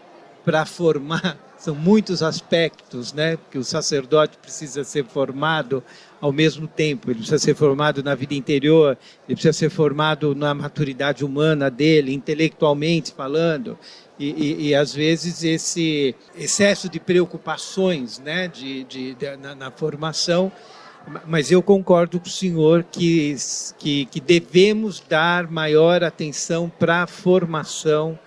para formar, são muitos aspectos, né? Porque o sacerdote precisa ser formado ao mesmo tempo. Ele precisa ser formado na vida interior, ele precisa ser formado na maturidade humana dele, intelectualmente falando. E, e, e, às vezes esse excesso de preocupações né, de, de, de na, na, formação. Mas eu concordo com o senhor que, que, que devemos dar maior atenção para a formação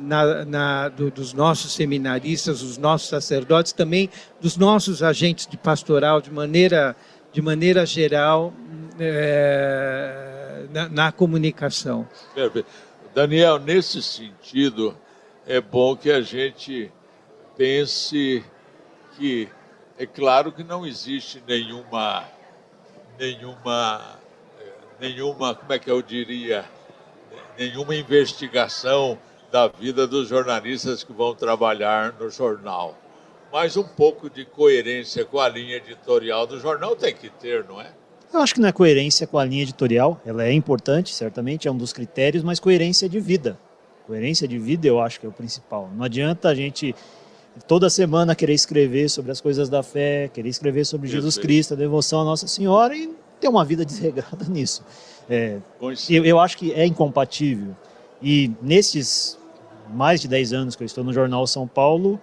na, na, do, dos nossos seminaristas, dos nossos sacerdotes, também dos nossos agentes de pastoral, de maneira, de maneira geral, é, na, na comunicação. Daniel, nesse sentido, é bom que a gente pense que é claro que não existe nenhuma nenhuma nenhuma como é que eu diria nenhuma investigação da vida dos jornalistas que vão trabalhar no jornal mas um pouco de coerência com a linha editorial do jornal tem que ter não é eu acho que não é coerência com a linha editorial ela é importante certamente é um dos critérios mas coerência de vida Coerência de vida eu acho que é o principal. Não adianta a gente toda semana querer escrever sobre as coisas da fé, querer escrever sobre eu Jesus. Cristo, a devoção à Nossa Senhora e ter uma vida desregrada nisso. É, eu, eu, acho que é incompatível. E nesses mais de 10 anos que eu estou no Jornal São Paulo,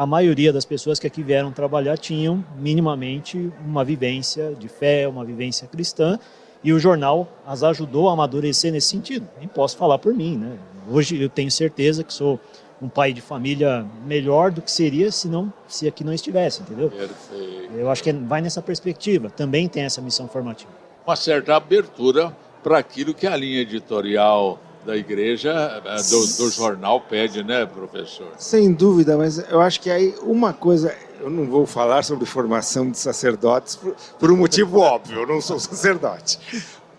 a maioria das pessoas que aqui vieram trabalhar tinham minimamente uma vivência de fé, uma vivência cristã, e o jornal as ajudou a amadurecer nesse sentido. Nem posso falar por mim, né? Hoje eu tenho certeza que sou um pai de família melhor do que seria se não se aqui não estivesse, entendeu? Perfeito. Eu acho que vai nessa perspectiva. Também tem essa missão formativa. Uma certa abertura para aquilo que a linha editorial da igreja, eh, do, do, jornal pede, né, professor? Sem dúvida, mas eu acho que aí uma coisa, eu não vou falar sobre formação de sacerdotes por, por um motivo óbvio, eu não sou sacerdote.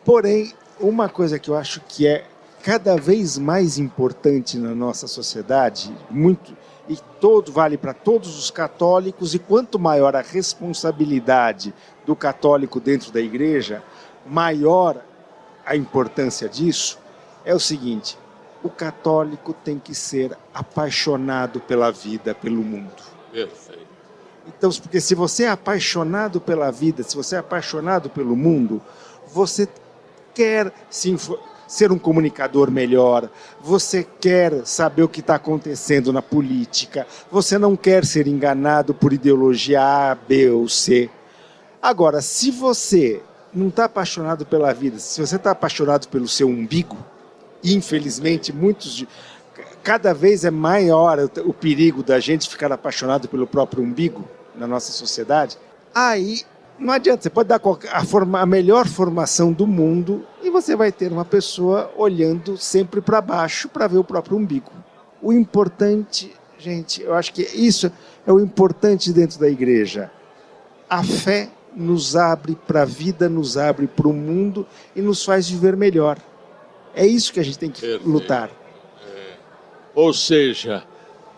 Porém, uma coisa que eu acho que é cada vez mais importante na nossa sociedade, muito e todo vale para todos os católicos, e quanto maior a responsabilidade do católico dentro da igreja, maior a importância disso, é o seguinte: o católico tem que ser apaixonado pela vida, pelo mundo. Perfeito. Então, porque se você é apaixonado pela vida, se você é apaixonado pelo mundo, você quer se ser um comunicador melhor, você quer saber o que está acontecendo na política, você não quer ser enganado por ideologia A, B ou C. Agora, se você não está apaixonado pela vida, se você está apaixonado pelo seu umbigo, infelizmente, muitos de, cada vez é maior o perigo da gente ficar apaixonado pelo próprio umbigo na nossa sociedade. Aí não adianta, você pode dar a, forma, a melhor formação do mundo e você vai ter uma pessoa olhando sempre para baixo para ver o próprio umbigo. O importante, gente, eu acho que isso é o importante dentro da igreja. A fé nos abre para a vida, nos abre para o mundo e nos faz viver melhor. É isso que a gente tem que Perfeito. lutar. É. Ou seja,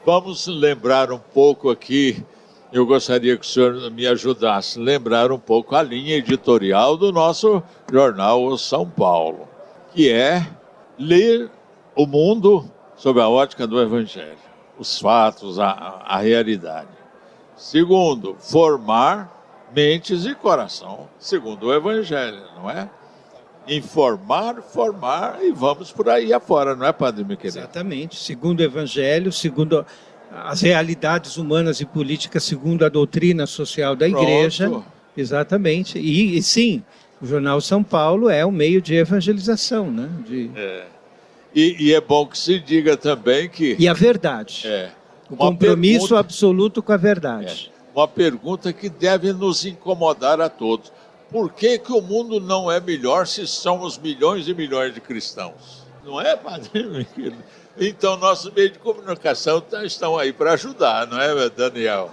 vamos lembrar um pouco aqui. Eu gostaria que o senhor me ajudasse a lembrar um pouco a linha editorial do nosso jornal o São Paulo, que é ler o mundo sob a ótica do Evangelho, os fatos, a, a realidade. Segundo, formar mentes e coração, segundo o Evangelho, não é? Informar, formar e vamos por aí afora, não é, Padre Miquel? Exatamente. Segundo o Evangelho, segundo as realidades humanas e políticas, segundo a doutrina social da Pronto. Igreja. Exatamente. E, e, sim, o Jornal São Paulo é um meio de evangelização, né? De... É. E, e, é bom que se diga também que... E a verdade. É. O compromisso pergunta... absoluto com a verdade. É. Uma pergunta que deve nos incomodar a todos por que, que o mundo não é melhor se somos milhões e milhões de cristãos? Não é, Padre Então, nossos meios de comunicação tá, estão aí para ajudar, não é, Daniel?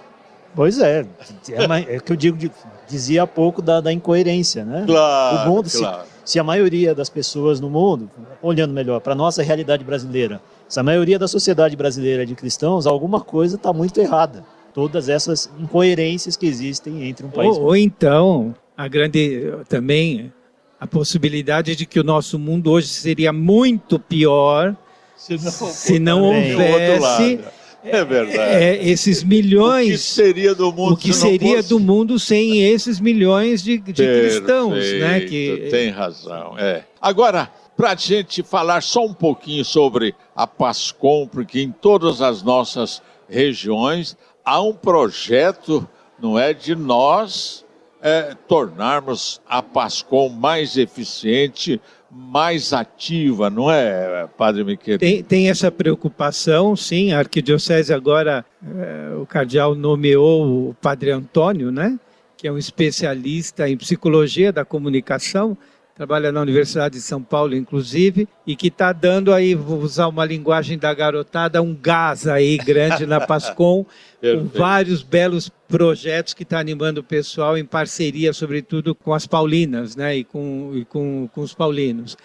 Pois é, é, o que eu digo, dizia há pouco da, da incoerência, né? Claro, o mundo, claro. Se, se a maioria das pessoas no mundo, olhando melhor para a nossa realidade brasileira, se a maioria da sociedade brasileira é de cristãos, alguma coisa está muito errada. Todas essas incoerências que existem entre um país. Ou, ou então, a grande também a possibilidade de que o nosso mundo hoje seria muito pior se não, se não houvesse é verdade. É, esses milhões. O que seria do mundo? O que seria fosse... do mundo sem esses milhões de, de cristãos, né? Que tem razão. É. Agora, para a gente falar só um pouquinho sobre a Pascom, porque em todas as nossas regiões há um projeto, não é, de nós é, tornarmos a PASCOM mais eficiente, mais ativa, não é, Padre Miquel? Tem, tem essa preocupação, sim. A Arquidiocese agora, é, o cardeal nomeou o Padre Antônio, né? que é um especialista em psicologia da comunicação, trabalha na Universidade de São Paulo, inclusive, e que está dando aí, vou usar uma linguagem da garotada, um gás aí grande na Pascom, com vários belos projetos que está animando o pessoal em parceria, sobretudo com as Paulinas, né, e com, e com, com os paulinos.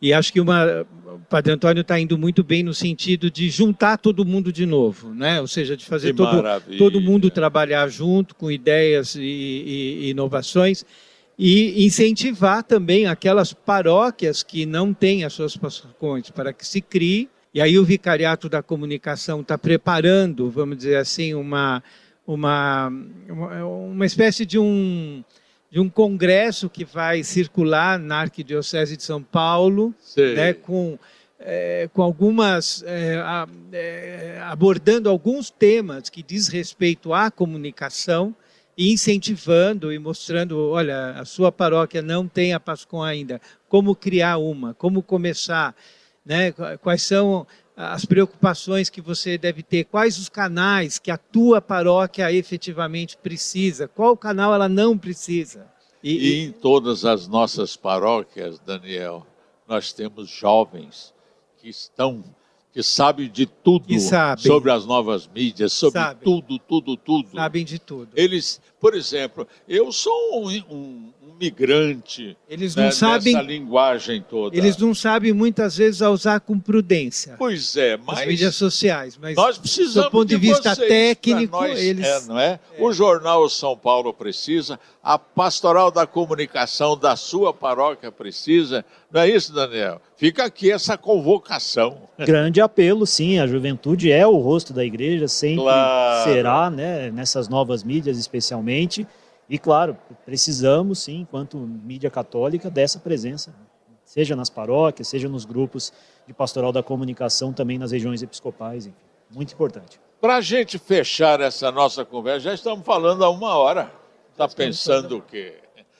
E acho que uma, o Padre Antônio está indo muito bem no sentido de juntar todo mundo de novo, né? ou seja, de fazer todo, todo mundo trabalhar junto com ideias e, e, e inovações e incentivar também aquelas paróquias que não têm as suas pastorais para que se crie. E aí o Vicariato da Comunicação está preparando, vamos dizer assim, uma, uma, uma espécie de um, de um congresso que vai circular na Arquidiocese de São Paulo, né, com, é, com algumas. É, é, abordando alguns temas que diz respeito à comunicação e incentivando e mostrando, olha, a sua paróquia não tem a Pascom ainda, como criar uma, como começar, né? quais são as preocupações que você deve ter, quais os canais que a tua paróquia efetivamente precisa, qual canal ela não precisa. E, e em todas as nossas paróquias, Daniel, nós temos jovens que estão que sabem de tudo sobre as novas mídias, sobre tudo, tudo, tudo. Sabem de tudo. Eles, por exemplo, eu sou um, um migrante. Eles não né, sabem essa linguagem toda. Eles não sabem muitas vezes a usar com prudência. Pois é, mas as mídias sociais, mas nós precisamos do ponto de, de vista técnico, nós, eles é, não é? é? O jornal São Paulo precisa, a pastoral da comunicação da sua paróquia precisa. Não é isso, Daniel? Fica aqui essa convocação. Grande apelo, sim. A juventude é o rosto da igreja, sempre claro. será, né? Nessas novas mídias, especialmente. E, claro, precisamos, sim, enquanto mídia católica, dessa presença, seja nas paróquias, seja nos grupos de pastoral da comunicação, também nas regiões episcopais, enfim. Muito importante. Para a gente fechar essa nossa conversa, já estamos falando há uma hora. Está pensando o quê?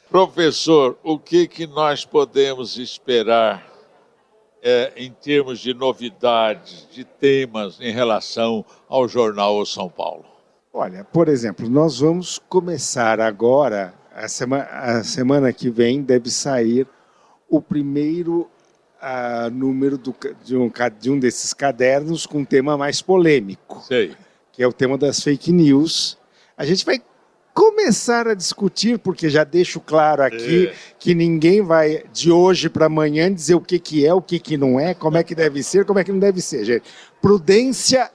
Professor, o que, que nós podemos esperar é, em termos de novidades, de temas em relação ao jornal São Paulo? Olha, por exemplo, nós vamos começar agora, a semana, a semana que vem deve sair o primeiro uh, número do, de, um, de um desses cadernos com um tema mais polêmico, Sei. que é o tema das fake news. A gente vai começar a discutir, porque já deixo claro aqui é. que ninguém vai de hoje para amanhã dizer o que, que é, o que, que não é, como é que deve ser, como é que não deve ser, gente. Prudência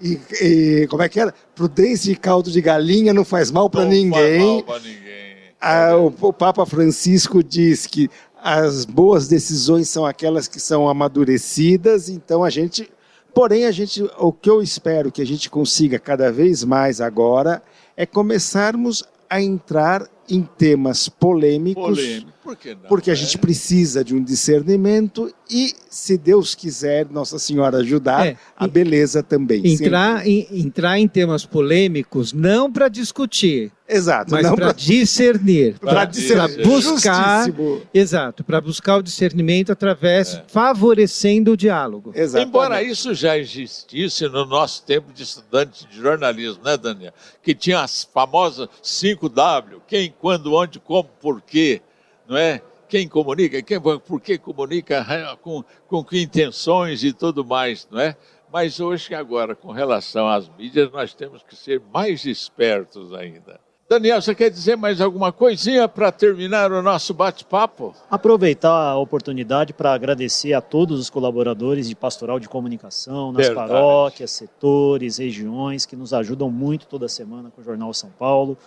e, e, como é que era? Prudência e caldo de galinha não faz mal para ninguém. ninguém. Ah, o, o, Papa Francisco diz que as boas decisões são aquelas que são amadurecidas, então a gente. Porém, a gente, o que eu espero que a gente consiga cada vez mais agora é começarmos a entrar em temas polêmicos, Polêmico. Por que não, porque a gente precisa de um discernimento e, se Deus quiser, Nossa Senhora ajudar, é, a beleza também. Entrar em, entrar em temas polêmicos não para discutir, Exato. Mas para discernir. Para discernir. buscar. Justíssimo. Exato, para buscar o discernimento através, é. favorecendo o diálogo. Exatamente. Embora isso já existisse no nosso tempo de estudante de jornalismo, né, Daniel? Que tinha as famosas 5W, quem, quando, onde, como, por quê, não é? Quem comunica, quem, por que comunica, com, com que intenções e tudo mais, não é? Mas hoje, agora, com relação às mídias, nós temos que ser mais espertos ainda. Daniel, você quer dizer mais alguma coisinha para terminar o nosso bate-papo? Aproveitar a oportunidade para agradecer a todos os colaboradores de pastoral de comunicação, nas Verdade. paróquias, setores, regiões, que nos ajudam muito toda semana com o Jornal São Paulo.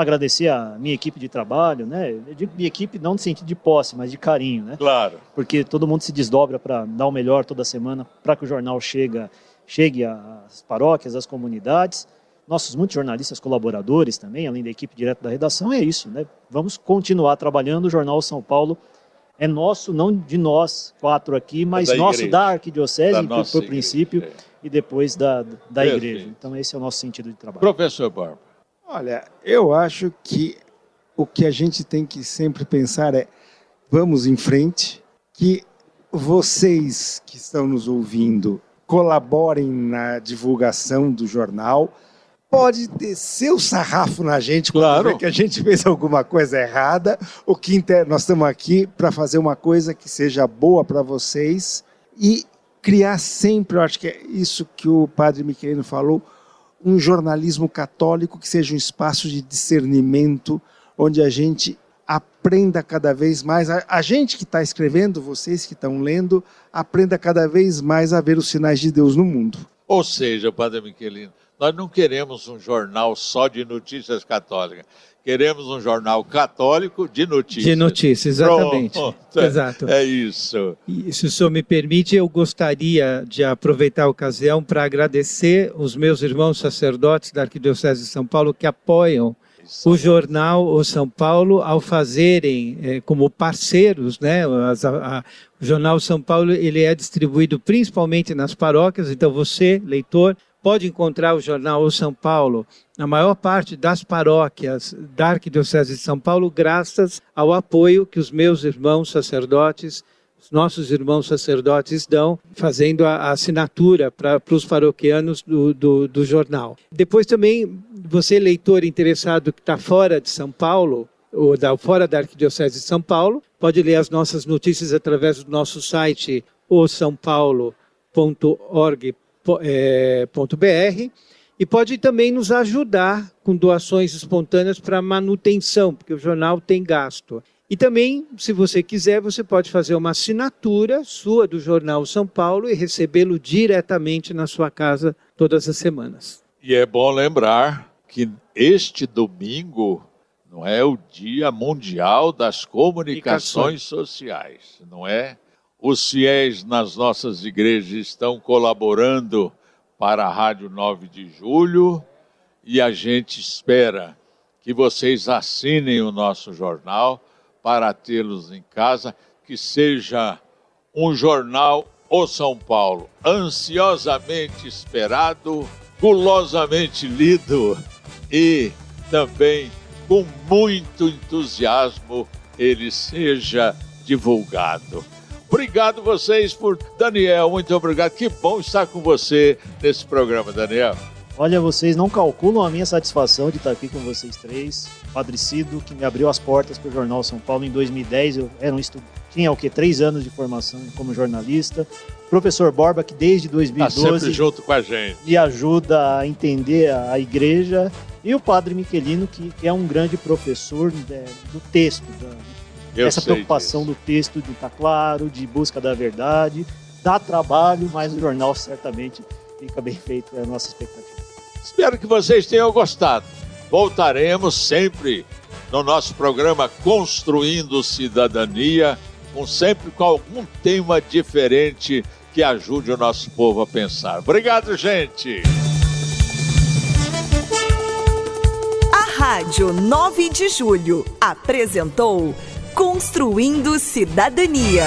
Agradecer a minha equipe de trabalho, né? Eu digo minha equipe não no sentido de posse, mas de carinho, né? Claro. Porque todo mundo se desdobra para dar o melhor toda semana para que o jornal chega, chegue às paróquias, às comunidades nossos muitos jornalistas colaboradores também, além da equipe direta da redação, é isso, né? Vamos continuar trabalhando. O Jornal São Paulo é nosso, não de nós quatro aqui, mas é da nosso igreja. da arquidiocese, da por, por princípio, é. e depois da, da igreja. Então, esse é o nosso sentido de trabalho. Professor Barba. Olha, eu acho que o que a gente tem que sempre pensar é: vamos em frente, que vocês que estão nos ouvindo colaborem na divulgação do jornal pode descer o sarrafo na gente claro. que a gente fez alguma coisa errada. O que inter... nós estamos aqui para fazer uma coisa que seja boa para vocês e criar sempre, eu acho que é isso que o padre Miquelino falou, um jornalismo católico que seja um espaço de discernimento, onde a gente aprenda cada vez mais, a, a gente que está escrevendo, vocês que estão lendo, aprenda cada vez mais a ver os sinais de Deus no mundo. Ou seja, Padre Miquelino, nós não queremos um jornal só de notícias católicas. Queremos um jornal católico de notícias. De notícias, exatamente. Pronto. Exato. É isso. E, se o senhor me permite, eu gostaria de aproveitar a ocasião para agradecer os meus irmãos sacerdotes da Arquidiocese de São Paulo que apoiam o jornal O São Paulo ao fazerem eh, como parceiros, né? As, a, a, o jornal São Paulo ele é distribuído principalmente nas paróquias, então você, leitor, pode encontrar o jornal O São Paulo na maior parte das paróquias da Arquidiocese de São Paulo, graças ao apoio que os meus irmãos sacerdotes, os nossos irmãos sacerdotes dão, fazendo a, assinatura para os paroquianos do, do, do jornal. Depois também, você leitor interessado que está fora de São Paulo, ou da, fora da Arquidiocese de São Paulo, pode ler as nossas notícias através do nosso site, o sãopaulo.org.br é, e pode também nos ajudar com doações espontâneas para manutenção, porque o jornal tem gasto. E também, se você quiser, você pode fazer uma assinatura sua do Jornal São Paulo e recebê-lo diretamente na sua casa todas as semanas. E é bom lembrar que este domingo não é o Dia Mundial das Comunicações Sociais, não é? Os fiéis nas nossas igrejas estão colaborando para a Rádio 9 de Julho e a gente espera que vocês assinem o nosso jornal para tê-los em casa, que seja um jornal O São Paulo, ansiosamente esperado, gulosamente lido e também com muito entusiasmo ele seja divulgado. Obrigado vocês por Daniel, muito obrigado. Que bom estar com você nesse programa, Daniel. Olha, vocês não calculam a minha satisfação de estar aqui com vocês três. Padre Cido, que me abriu as portas para o Jornal São Paulo em 2010. Eu era um estudo, tinha o quê? Três anos de formação como jornalista. Professor Borba, que desde 2012 tá sempre junto com a gente. me ajuda a entender a igreja. E o Padre Miquelino, que, é um grande professor né, do texto, da, Eu essa preocupação disso. do texto de estar claro, de busca da verdade. Dá trabalho, mas o jornal certamente fica bem feito, é a nossa expectativa. Espero que vocês tenham gostado. Voltaremos sempre no nosso programa Construindo Cidadania, com sempre com algum tema diferente que ajude o nosso povo a pensar. Obrigado, gente. A Rádio 9 de Julho apresentou Construindo Cidadania.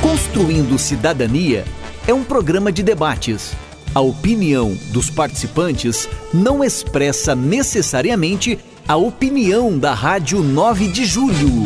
Construindo Cidadania é um programa de debates. A opinião dos participantes não expressa necessariamente a opinião da Rádio 9 de Julho.